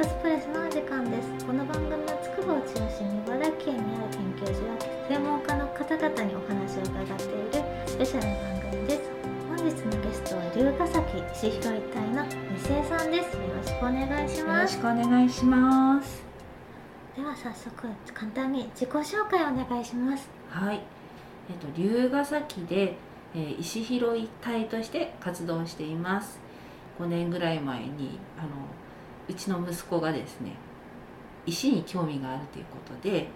クスプレスのお時間ですこの番組はつくばを中心に茨城県にある研究所や専門家の方々にお話を伺っているスペシャルな番組です本日のゲストは龍ヶ崎石広一帯の二世さんですよろしくお願いしよますろしくお願いします。では早速簡単に自己紹介をお願いしますはい。えっと龍ヶ崎で、えー石拾い隊として活動しています。5年ぐらい前にあのうちの息子がですね、石に興味があるということで、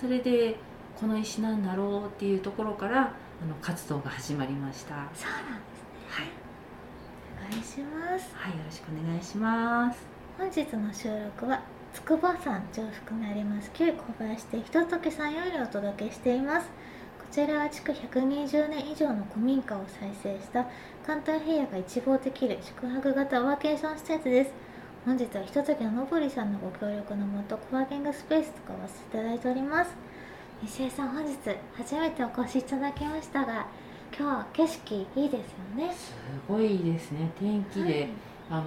それでこの石なんだろうっていうところからあの活動が始まりました。はい。そうなんですねお願いしますはい、よろしくお願いします。本日の収録は筑波山上腹にあります旧小林でひとときさんよりお届けしていますこちらは築120年以上の古民家を再生した関東平野が一望できる宿泊型ワーケーション施設です本日はひとときののぼりさんのご協力のもとコワーキングスペースとかわせていただいております。西江さん本日初めてお越しいただきましたが今日は景色いいですよね。すごいですね。天気で、はい。あの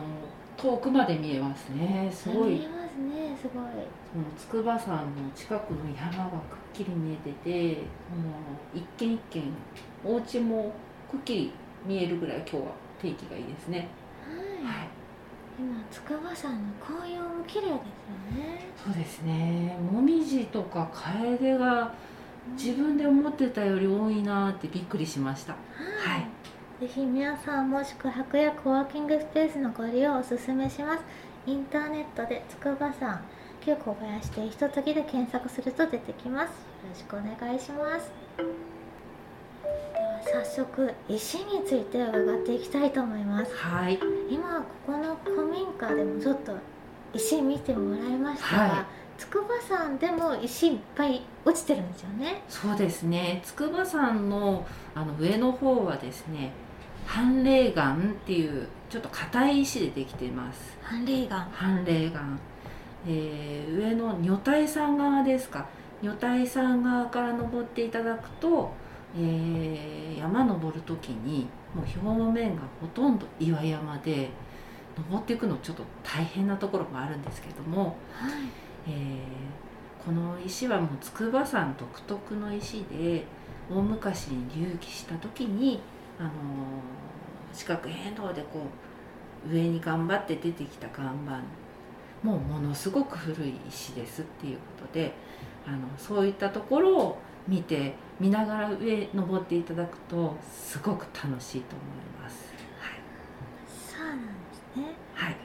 遠くまで見えますね。すごい。見えますね。すごい。その筑波山の近くの山がくっきり見えててあの一軒一軒お家もくっきり見えるぐらい今日は天気がいいですね、はい。はい今筑波山の紅葉も綺麗ですよね。そうですね。もみじとかカエデが自分で思ってたより多いなってびっくりしました。はい。ぜひ皆さんも宿泊やコワーキングスペースのご利用をおすすめします。インターネットで筑波山旧小林でひとときで検索すると出てきます。よろしくお願いします。では早速石について伺っていきたいと思います。はい今ここの古民家でもちょっと石見てもらいましたが、はい。筑波山でも石いっぱい落ちてるんですよね。そうですね。筑波山のあの上の方はですね斑霊岩っていうちょっと硬い石でできています。斑霊岩。斑霊岩、えー上の女体山側ですか。女体山側から登っていただくと、えー山登る時にもう表面がほとんど岩山で登っていくのちょっと大変なところもあるんですけども、はい。えーこの石はもう筑波山独特の石で大昔に隆起した時に、あのー四角変動でこう上に頑張って出てきた岩盤もうものすごく古い石ですっていうことであのそういったところを見て見ながら上登っていただくとすごく楽しいと思います。そうなんですね。はい、はい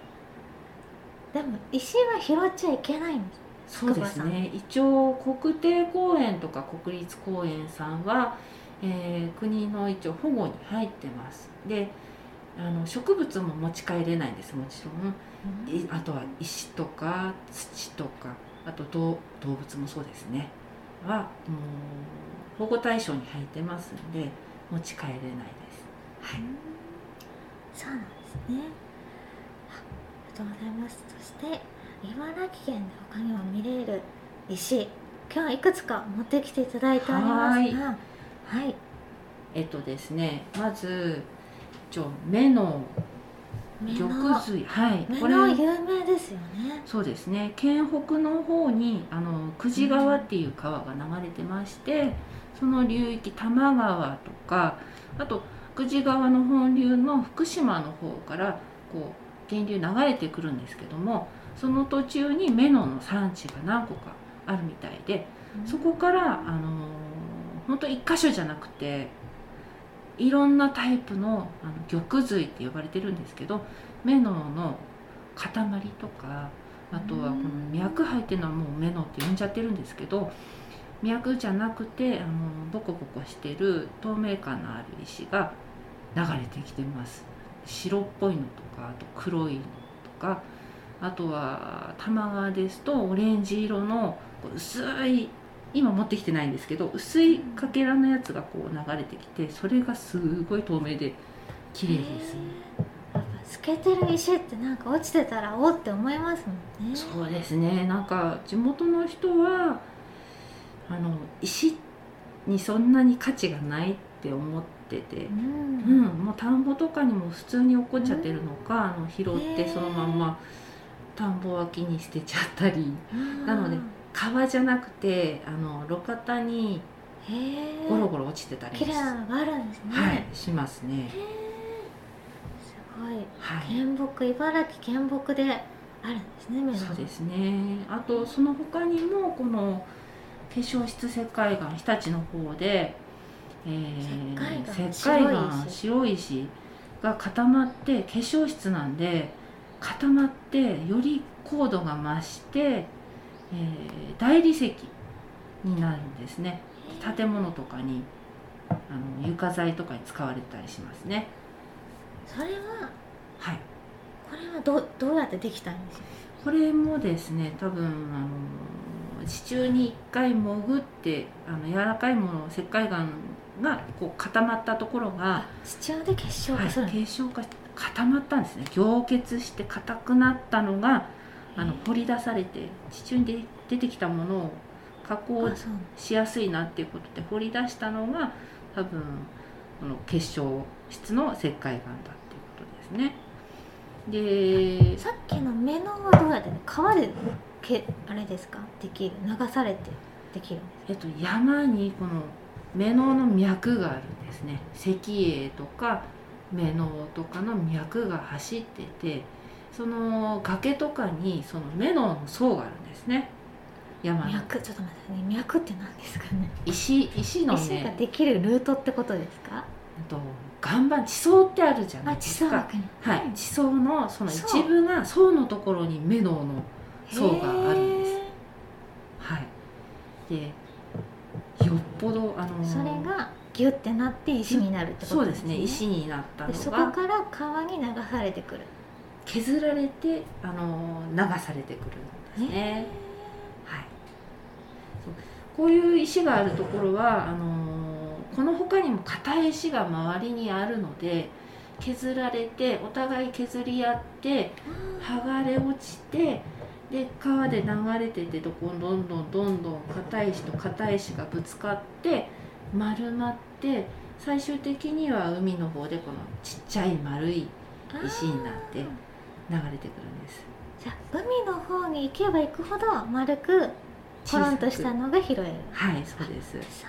でも石は拾っちゃいけないんですそうですね。一応国定公園とか国立公園さんは、えー国の一応保護に入ってます。であの植物も持ち帰れないんですもちろん。いあとは石とか土とかあと動動物もそうですねは保護対象に入ってますんで持ち帰れないです。はい。そうなんですね。あありがとうございます。そして茨城県で他にも見れる石今日はいくつか持ってきていただいておりますが。はい。えっとですねまず一応目の目玉の髄はい。目これ。の有名ですよね。そうですね。県北の方にあの久慈川っていう川が流れてまして、その流域多摩川とかあと久慈川の本流の福島の方からこう源流流れてくるんですけどもその途中にメノの産地が何個かあるみたいでそこからあの本当一箇所じゃなくていろんなタイプのあの玉髄って呼ばれてるんですけどメノの塊とかあとはこの脈入ってるのはもうメノって呼んじゃってるんですけど脈じゃなくてあのボコボコしてる透明感のある石が流れてきてます。白っぽいのとかあと黒いのとかあとは玉川ですとオレンジ色の薄い今持ってきてないんですけど薄いかけらのやつがこう流れてきてそれがすごい透明で綺麗です。ね透けてる石ってなんか落ちてたらおって思いますもんね。そうですね。なんか地元の人はあの石にそんなに価値がないって思ってて、ううん。ん、もう田んぼとかにも普通に落っこっちゃってるのか、あの拾ってそのまんま田んぼ脇に捨てちゃったり。なので川じゃなくてあの路肩にゴロゴロ落ちてたり綺麗なのがあるんですね。はいしますね。すごい。はい。県北茨城県北であるんですねメロンそうですね。あとその他にもこの化粧室石灰岩日立の方で、えー石灰岩白い石が固まって化粧室なんで固まってより高度が増して、えー大理石になるんですね。建物とかにあの床材とかに使われたりしますね。それははい。これはどうどうやってできたんですか？これもですね多分あの地中に一回潜ってあの柔らかいもの石灰岩がこう固まったところが、地中で結晶はい、化するんです結晶化して固まったんですね。凝結して硬くなったのがあの掘り出されて地中に出出てきたものを加工しやすいなっていうことで掘り出したのが多分この結晶質の石灰岩だっていうことですね。でさっきのメノンはどうやって川でけあれですか？できる流されてできるんですえっと、山にこの目のの脈があるんですね。石英とか目のとかの脈が走っててその崖とかにその目のの層があるんですね。山の。脈ちょっと待ってね。脈って何ですかね。石石の石がねできるルートってことですか？と岩盤地層ってあるじゃなあいですか。はい。地層のその層一部が層のところに目のの層があるんです。へはい。でよっぽどあのーそれがギュッてなって石になるってことそうですね。石になったのでそこがから川に流されてくる削られてあの流されてくるんですね、はい、そう。こういう石があるところはあのこの他にも硬い石が周りにあるので削られてお互い削り合って剥がれ落ちてで川で流れててどこどんどんどんどん硬い石と硬い石がぶつかって丸まって最終的には海の方でこのちっちゃい丸い石になって流れてくるんです。じゃあ海の方に行けば行くほど丸くコロンとしたのが拾える。はいそうです。そうなんです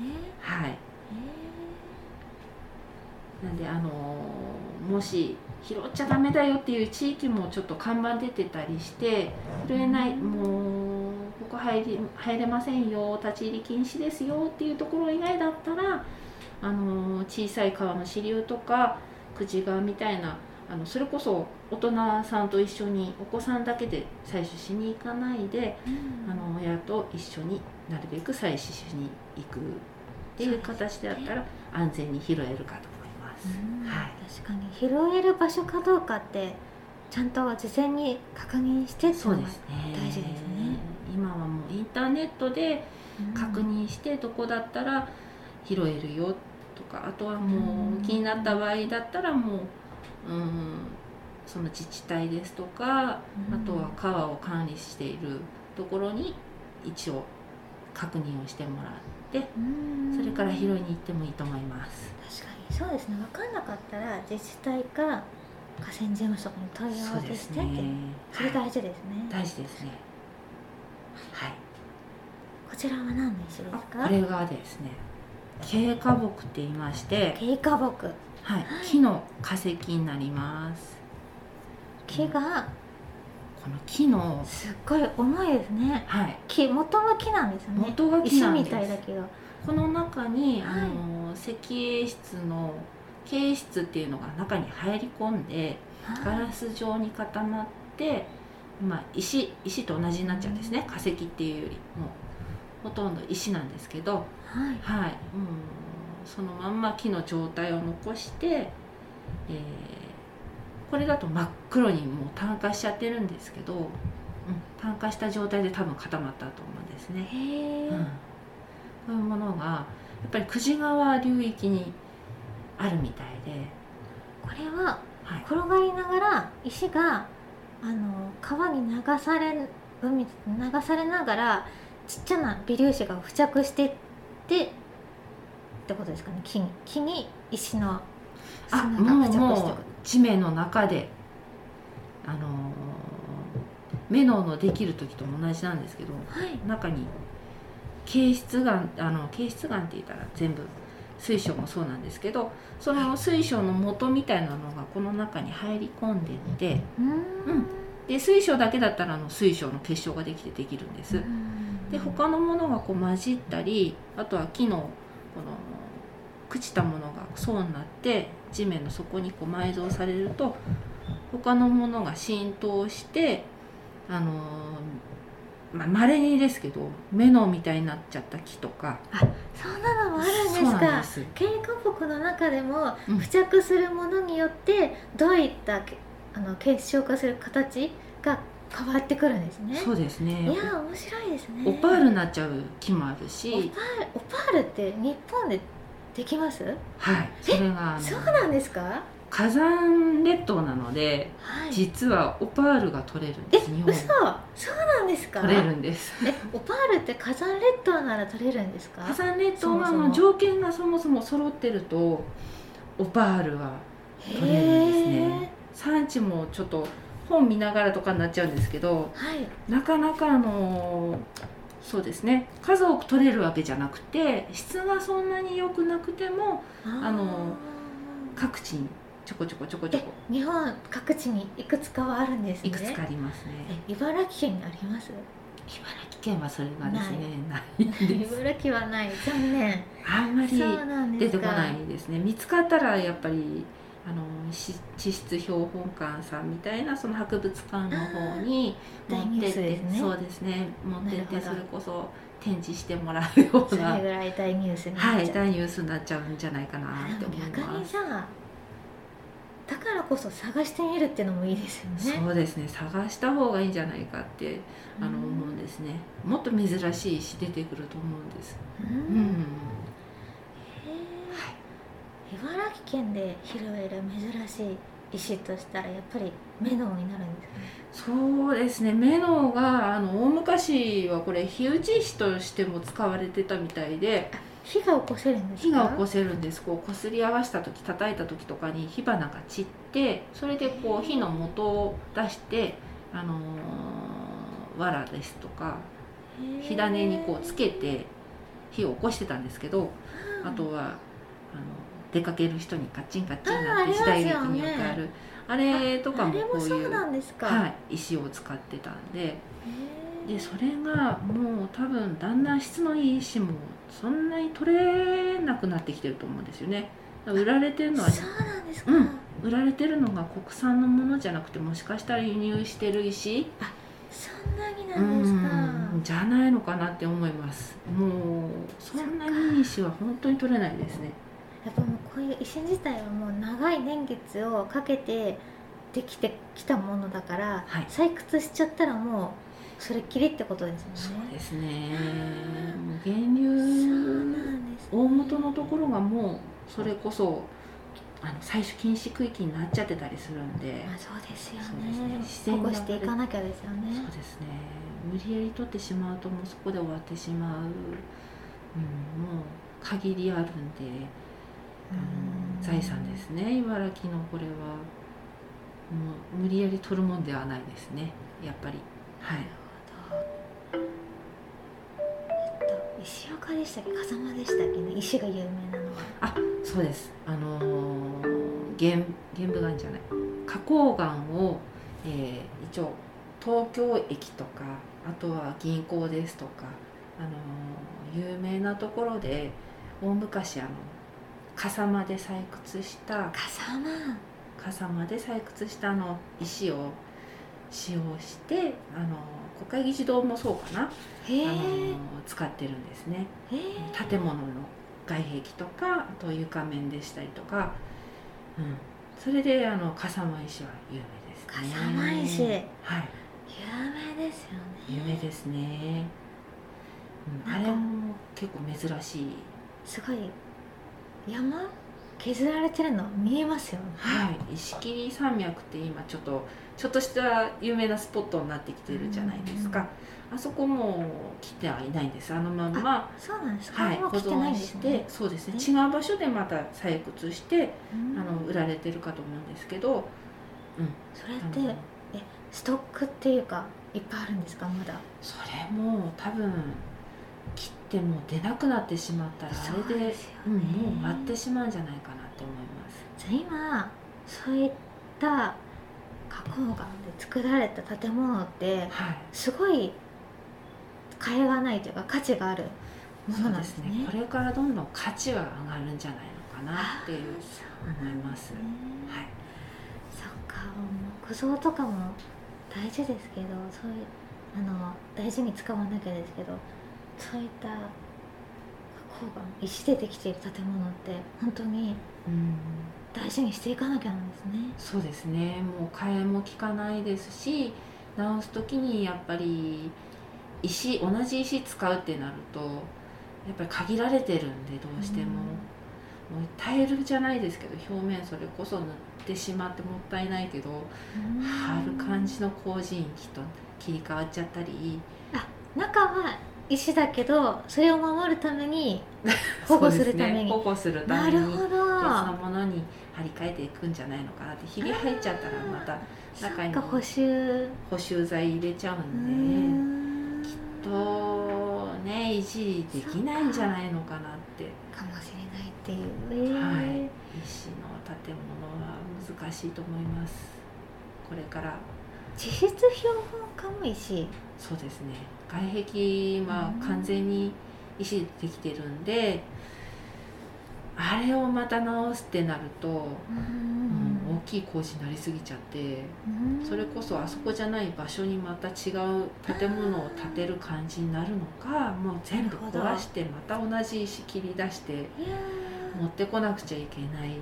ね。はい。へなんであのーもし拾っちゃダメだよっていう地域もちょっと看板出てたりして拾えないもうここ入り入れませんよ立ち入り禁止ですよっていうところ以外だったらあのー小さい川の支流とか久慈川みたいなあのそれこそ大人さんと一緒にお子さんだけで採取しに行かないでえうん。あの親と一緒になるべく採取しに行くっていう形であったら安全に拾えるかと思います。うん。はい。確かに拾える場所かどうかってちゃんと事前に確認してってそうのがですね。大事ですね。今はもうインターネットでうん。確認してどこだったら拾えるよとか、あとはもう気になった場合だったらもう、うん、その自治体ですとか、あとは川を管理しているところに一応確認をしてもらって、うん。それから拾いに行ってもいいと思います。確かに。そうですね。分かんなかったら自治体か河川事務所に問い合わせですねしてって。それはい大事ですね、大事ですね。はい。こちらは何の石ですあかこれがですね、経過木って言いまして、経過木はい、木の化石になります。木がこの木の、すっごい重いですね。はい、木元は木なんですよね。元が木石みなんです。たいだけど。この中に、はい。あの石英質の形質っていうのが中に入り込んでガラス状に固まって、まあ、石石と同じになっちゃうんですね。化石っていうよりもほとんど石なんですけど、はい。はい、もうそのまんま木の状態を残して、えーこれだと真っ黒にもう炭化しちゃってるんですけど、うん、炭化した状態で多分固まったと思うんですね。うん、こういうものがやっぱり久慈川流域にあるみたいで、これははい、転がりながら石があの川に流され海に流されながらちっちゃな微粒子が付着してってってことですかね。木に木に石のあもうもう地面の中で、あのーメノのできる時とも同じなんですけどはい。中に形質がんあの形質がんって言ったら全部水晶もそうなんですけどその水晶の元みたいなのがこの中に入り込んでってうーん。うん。で水晶だけだったらあの水晶の結晶ができてできるんです。で他のものがこう混じったりあとは木のこの朽ちたものが層になって地面の底にこう埋蔵されると他のものが浸透してあのーまあ稀にですけど目のみたいになっちゃった木とか。そんなのもあるんですそうなんかです。経過木の中でもうん。付着するものによってどういったけあの結晶化する形が変わってくるんですね。そうですね。いやー面白いですね。オパールになっちゃう木もあるオパしールオパールって日本でできます？はい。それがそうなんですか？は火山列島なのでい。実はオパールが取れるんえです日嘘！本そうなんですか？取れるんです。えオパールって火山列島なら取れるんですか？火山列島はあの条件がそもそも揃ってるとオパールは取れるんですね。産地もちょっと本見ながらとかになっちゃうんですけどはい。なかなかあのそうですね。数多く取れるわけじゃなくて質がそんなに良くなくてもああの各地にちょこちょこちょこちょえこ日本各地にいくつかはあるんですね。いくつかありますね。え茨城県にあります？茨城県はそれがですねない。茨城はない。残念。あんまり出てこないですね。見つかったらやっぱりあのし地質標本館さんみたいなその博物館の方に持ってって、ねそうですね。持ってってそれこそ展示してもらうよそうれなぐらい大ニュースになはいっちゃう、大ニュースになっちゃうんじゃないかなあって思います。にじゃあだからこそ探してみるっていうのもいいですよね。そうですね。探した方がいいんじゃないかってあのうん。思うんですね。もっと珍しい石出てくると思うんです。うん茨城県で拾える珍しい石としたらやっぱりメノウになるんです。そうですね。メノがあの大昔はこれ火打ち石としても使われてたみたいで。火が起こせるんですか？火が起こせるんです。こうこすり合わせた時叩いた時とかに火花が散ってそれでこう火の元を出してあのー藁ですとか火種にこうつけて火を起こしてたんですけどあとはあの出かける人にカッチンカッチンなって時代劇によくあるあれとかあもこういうはい、石を使ってたんで。でそれがもう多分だんだん質のいい石もそんなに取れなくなってきてると思うんですよね。売られてるのはそうなんですか、うん。売られてるのが国産のものじゃなくてもしかしたら輸入してる石。そんなにうなんですか、ん。じゃないのかなって思います。もうそんなにいい石は本当に取れないですねやっぱもうこういう石自体はもう長い年月をかけてできてきたものだから、はい。採掘しちゃったらもうそれっきりってことですそよね。うですね。源流ね、大元のところがもうそれこそあの採取禁止区域になっちゃってたりするんで、まあそうですよそうですね。保護していかなきゃですよそうねですね。無理やり取ってしまうともうそこで終わってしまう、うん、もう限りあるんで、財産ですね。茨城のこれは。もう無理やり取るもんではないですね。やっぱり。はい。えっと石岡でしたっけ？風間でしたっけ？ね石が有名なのは。そうです。あのー玄玄武岩じゃない。花崗岩を、えー一応東京駅とかあとは銀行ですとか、あのー有名なところで大昔あの笠間で採掘した風間。笠間で採掘したあの石を使用してあの国会議事堂もそうかな、あの使ってるんですね。建物の外壁とかあと床面でしたりとか、うん、それであの笠間石は有名ですね。笠間石。はい。有名ですよね。有名ですね、うん、あれも結構珍しい。すごい山？削られてるの？見えますよね。はい、石切山脈って今ちょっとちょっとした有名なスポットになってきてるじゃないですか、あそこも来てはいないんです。あのまんま。そうなんですか、はい、保存して、そうですね。え？違う場所でまた採掘してうん。あの売られてるかと思うんですけど、それってあのストックっていうかいっぱいあるんですか？まだ。それも多分切っても出なくなってしまったらあれでそうん、ねもう終わってしまうんじゃないかなって思います。じゃあ今そういった花崗岩で作られた建物ってはい。すごい替えがないというか価値があるものそうでね。なんですすね。これからどんどん価値は上がるんじゃないのかなっていう思います。ねはい。そっか木造とかも大事ですけどそういうあの大事に使わなきゃですけどそういった岩石でできている建物って本当にうん。大事にしていかなきゃなんですね。そうですね。もう替えも効かないですし直す時にやっぱり石同じ石使うってなるとやっぱり限られてるんでどうしても、もうタイルじゃないですけど表面それこそ塗ってしまってもったいないけど貼る感じの工事員きっと切り替わっちゃったり。中は石だけどそれを守るために 保護するために、ね、保護するたなめにるほど。別のものに張り替えていくんじゃないのかなってひび入っちゃったらまた中に補修。補修剤入れちゃううんん。できっとね維持できないんじゃないのかなって。かもしれないっていう、えーはい。石の建物は難しいと思います。これから地質標本家も石そうですね。外壁は完全に石でできてるんであれをまた直すってなると、うん。大きい工事になりすぎちゃってそれこそあそこじゃない場所にまた違う建物を建てる感じになるのかもう全部壊してまた同じ石切り出して持ってこなくちゃいけない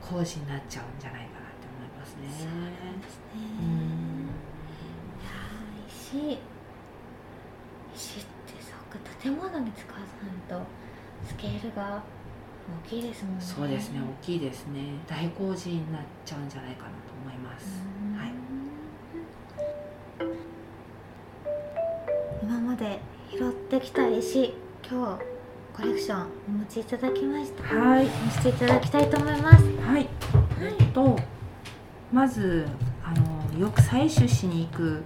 工事になっちゃうんじゃないかなますね。そうなんですね。うんいやー石。石ってそっか建物に使わずなるとスケールが大きいですもんね。そうですね大きいですね。大工事になっちゃうんじゃないかなと思います。うん。はい。今まで拾ってきた石今日コレクションお持ちいただきました。はい。見せていただきたいと思います。はい、えっとまずあのよく採取しに行く。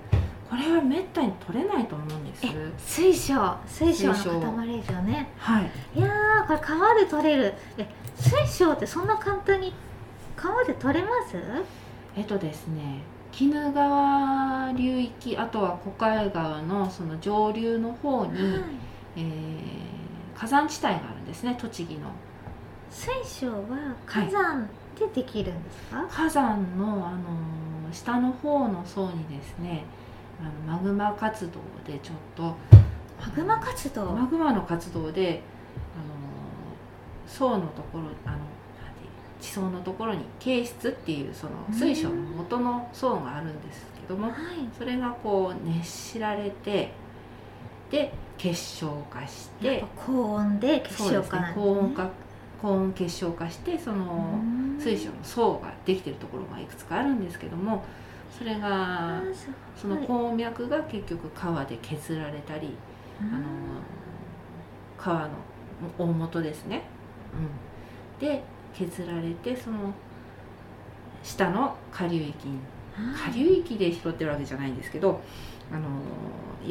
これはめったに取れないと思うんです。え水晶。水晶の塊ですよね。はい。いやーこれ川で取れる。え水晶ってそんな簡単に川で取れます？えっとですね鬼怒川流域あとは小海川のその上流の方に、はい。えー火山地帯があるんですね栃木の。水晶は火山でできるんですか、火山の、あのー下の方の層にですねあのマグマ活動でちょっとマグマ活動、マグマの活動で、あの層のところあの地層のところに形質っていうその水晶の元の層があるんですけどもはい。それがこう熱しられてで結晶化して高温で結晶化ね高温化高温結晶化してそのうん。水晶の層ができてるところがいくつかあるんですけどもそれあがーその鉱脈が結局川で削られたりうん。あの川の大元ですね、うん、で削られてその下の下流域にはい下流域で拾ってるわけじゃないんですけどあの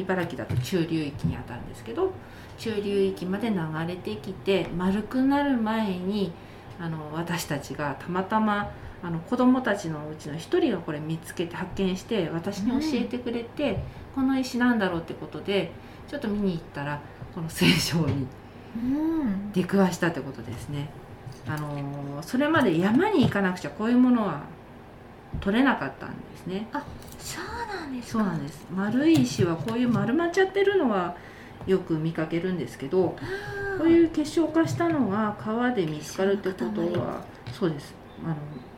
茨城だと中流域にあたるんですけど中流域まで流れてきて丸くなる前にあの私たちがたまたまあの子供たちのうちの一人がこれ見つけて発見して私に教えてくれて、この石なんだろうってことでちょっと見に行ったらこの水晶にうん出くわしたってことですね。あのそれまで山に行かなくちゃこういうものは取れなかったんですね。そうなんですか。そうなんです。丸い石はこういう丸まっちゃってるのはよく見かけるんですけどこういう結晶化したのが川で見つかるってことはそうです。あの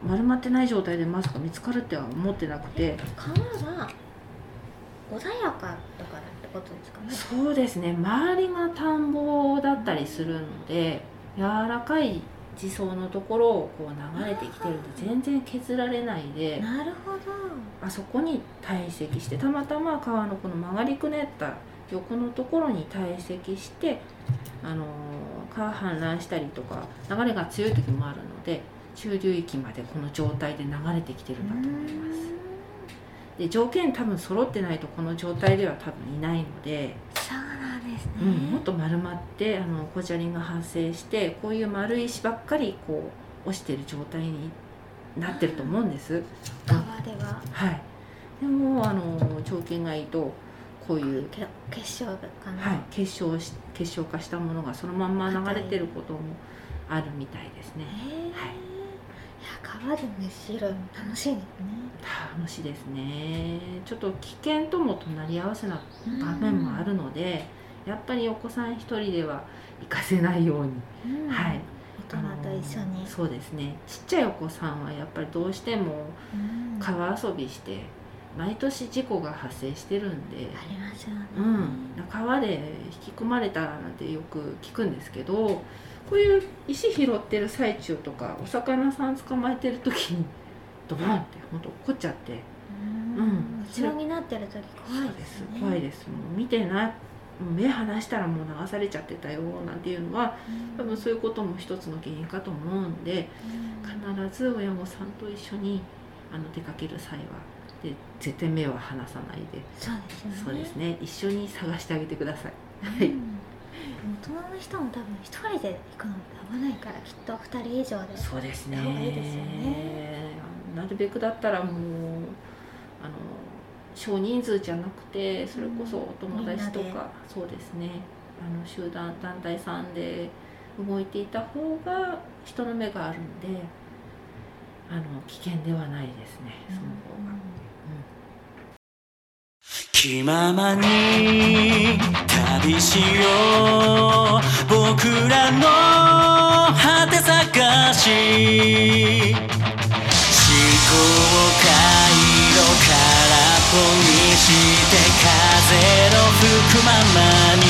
丸まってない状態でまさか見つかるっては思ってなくて。川が穏やかだからってことですかね。そうですね。周りが田んぼだったりするので柔らかい地層のところをこう流れてきてるんで全然削られないでなるほど。あそこに堆積してたまたま川のこの曲がりくねった横のところに堆積して、あのー川氾濫したりとか流れが強い時もあるので中流域までこの状態で流れてきてるんだと思います。で条件多分揃ってないとこの状態では多分いないので、そうなんですね、うん、もっと丸まってあのコジャリンが発生してこういう丸い石ばっかりこう落ちてる状態になってると思うんです。川では。はい、でもあの条件がいいとこういう、け結晶かな、はい、結晶し結晶化したものがそのまんま流れてることもあるみたいですね。へえ、はい。いや川で虫拾いも楽しいですね。楽しいですね。ちょっと危険とも隣り合わせな場面もあるので、やっぱりお子さん一人では行かせないように、うん。はい。大人と一緒に。そうですね。ちっちゃいお子さんはやっぱりどうしてもうん。川遊びして毎年事故が発生してるんで、ありますよね、うん、川で引き込まれたなんてよく聞くんですけどこういう石拾ってる最中とかお魚さん捕まえてる時にドボンって本当落っこっちゃって。うん。うん。後ろになってる時怖いそうです。ね怖いです。もう見てな目離したらもう流されちゃってたよなんていうのは多分そういうことも一つの原因かと思うんでうん。必ず親御さんと一緒にあの出かける際はで絶対目は離さないで。そうですよね。ね。一緒に探してあげてください。はい。うん大人の人も多分一人で行くの危ないからきっと二人以上で。そうですね。いいですよね。なるべくだったらもうあの少人数じゃなくてそれこそお友達とか、そうですね。あの集団団体さんで動いていた方が人の目があるんであの危険ではないですねその方が。気ままに旅しよう。僕らの果て探し。思考回路空っぽにして風の吹くままに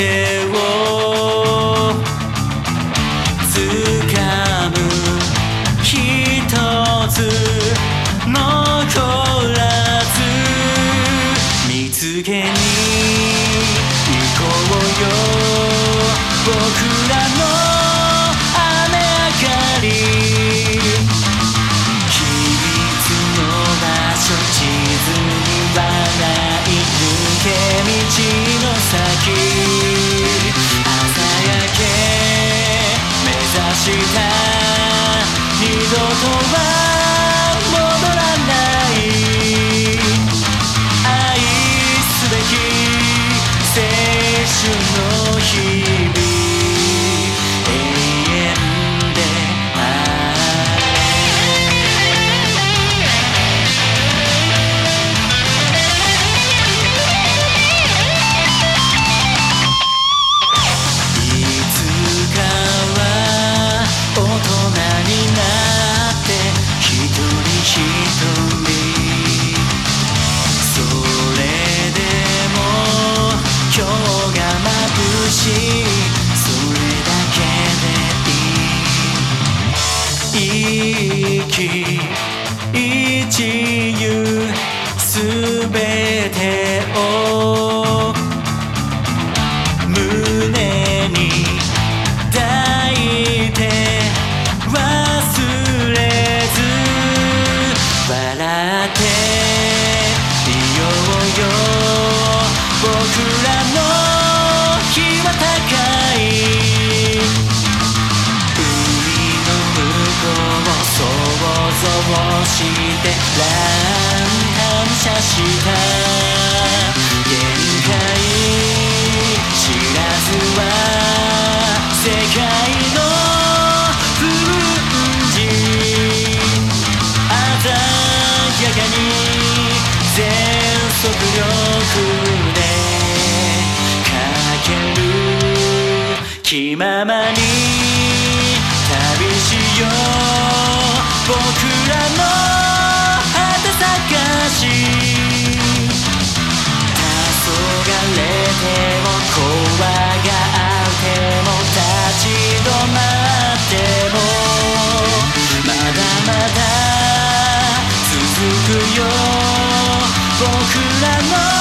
べ像して乱反射した限界知らずは世界の粉塵鮮やかに全速力でかける気ままに旅しよう。僕らの果て探し黄昏ても怖がっても立ち止まってもまだまだ続くよ僕らの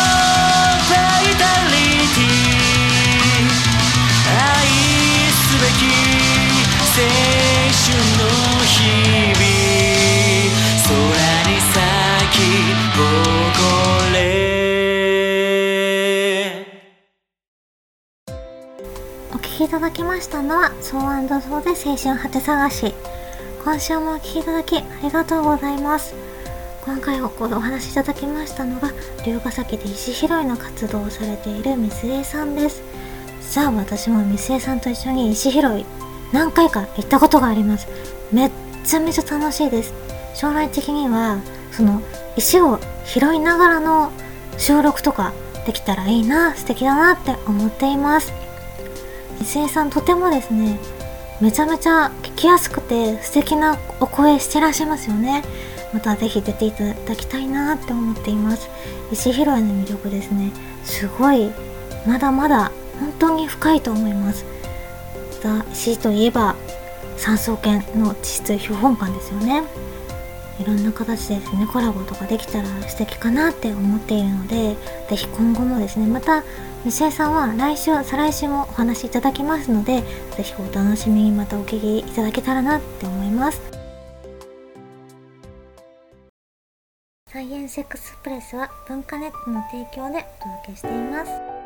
ただきましたのは「ソーソーで青春果て探し」今週もお聴きいただきありがとうございます。今回おお話しいただきましたのが龍ヶ崎で石拾いの活動をされているみすえさんです。さあ私もみすえさんと一緒に石拾い何回か行ったことがあります。めっちゃめちゃ楽しいです。将来的にはその石を拾いながらの収録とかできたらいいな素敵だなって思っています。伊勢さんとてもですねめちゃめちゃ聞きやすくて素敵なお声してらっしゃいますよね。またぜひ出ていただきたいなって思っています。石拾いの魅力ですね。すごいまだまだ本当に深いと思います。また石といえば産総研の地質標本館ですよね。いろんな形でですねコラボとかできたら素敵かなって思っているのでぜひ今後もですねまた西江さんは来週再来週もお話しいただきますのでぜひお楽しみにまたお聞きいただけたらなって思います。サイエンスエクスプレスは文化ネットの提供でお届けしています。